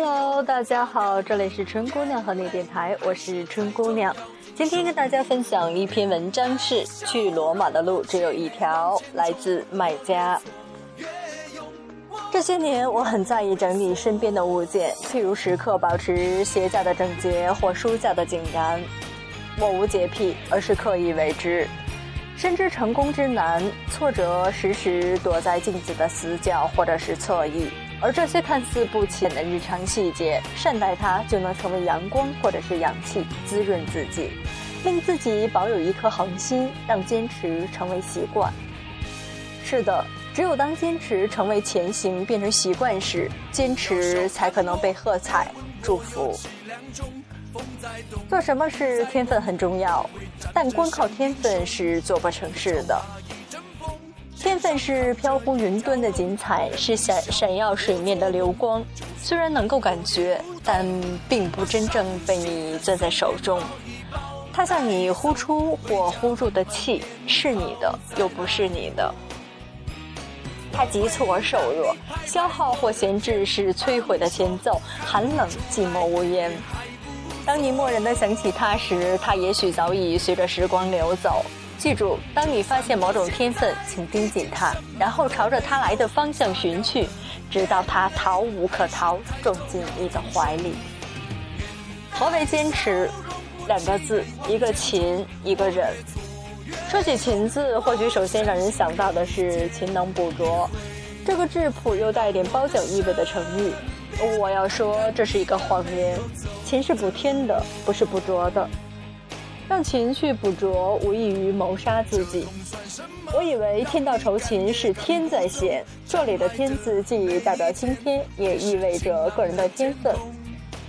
Hello，大家好，这里是春姑娘和你电台，我是春姑娘。今天跟大家分享一篇文章，是去罗马的路只有一条，来自卖家。这些年，我很在意整理身边的物件，譬如时刻保持鞋架的整洁或书架的井然。我无洁癖，而是刻意为之。深知成功之难，挫折时时躲在镜子的死角或者是侧翼，而这些看似不起眼的日常细节，善待它就能成为阳光或者是氧气，滋润自己，令自己保有一颗恒心，让坚持成为习惯。是的，只有当坚持成为前行，变成习惯时，坚持才可能被喝彩、祝福。做什么事天分很重要，但光靠天分是做不成事的。天分是飘忽云端的锦彩，是闪闪耀水面的流光。虽然能够感觉，但并不真正被你攥在手中。它像你呼出或呼入的气，是你的，又不是你的。它急促而瘦弱，消耗或闲置是摧毁的前奏，寒冷寂寞无言。当你漠然地想起他时，他也许早已随着时光流走。记住，当你发现某种天分，请盯紧它，然后朝着它来的方向寻去，直到它逃无可逃，种进你的怀里。何为坚持？两个字，一个勤，一个忍。说起勤字，或许首先让人想到的是勤能补拙，这个质朴又带点褒奖意味的成语。我要说，这是一个谎言。勤是补天的，不是补拙的。让勤去捕捉，无异于谋杀自己。我以为天道酬勤是天在先，这里的“天”字既代表青天，也意味着个人的天分。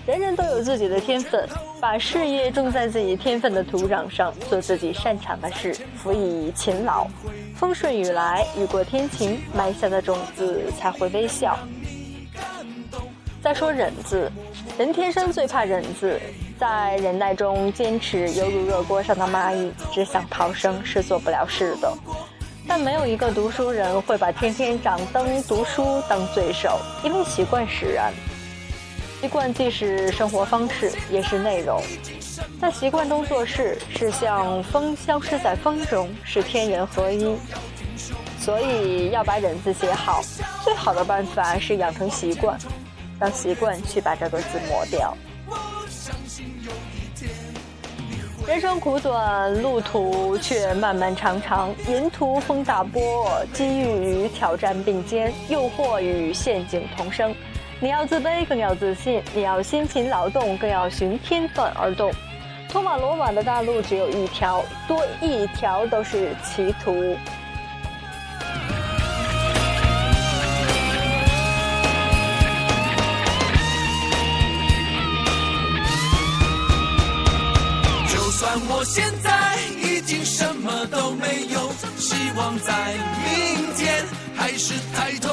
人人都有自己的天分，把事业种在自己天分的土壤上，做自己擅长的事，辅以勤劳。风顺雨来，雨过天晴，埋下的种子才会微笑。再说忍字，人天生最怕忍字，在忍耐中坚持，犹如热锅上的蚂蚁，只想逃生是做不了事的。但没有一个读书人会把天天掌灯读书当罪受，因为习惯使然。习惯既是生活方式，也是内容。在习惯中做事，是像风消失在风中，是天人合一。所以要把忍字写好，最好的办法是养成习惯。让习惯去把这个字磨掉。人生苦短，路途却漫漫长长。沿途风大波，机遇与挑战并肩，诱惑与陷阱同生。你要自卑，更要自信；你要辛勤劳动，更要循天分而动。通往罗马的大路只有一条，多一条都是歧途。我现在已经什么都没有希望在明天还是抬头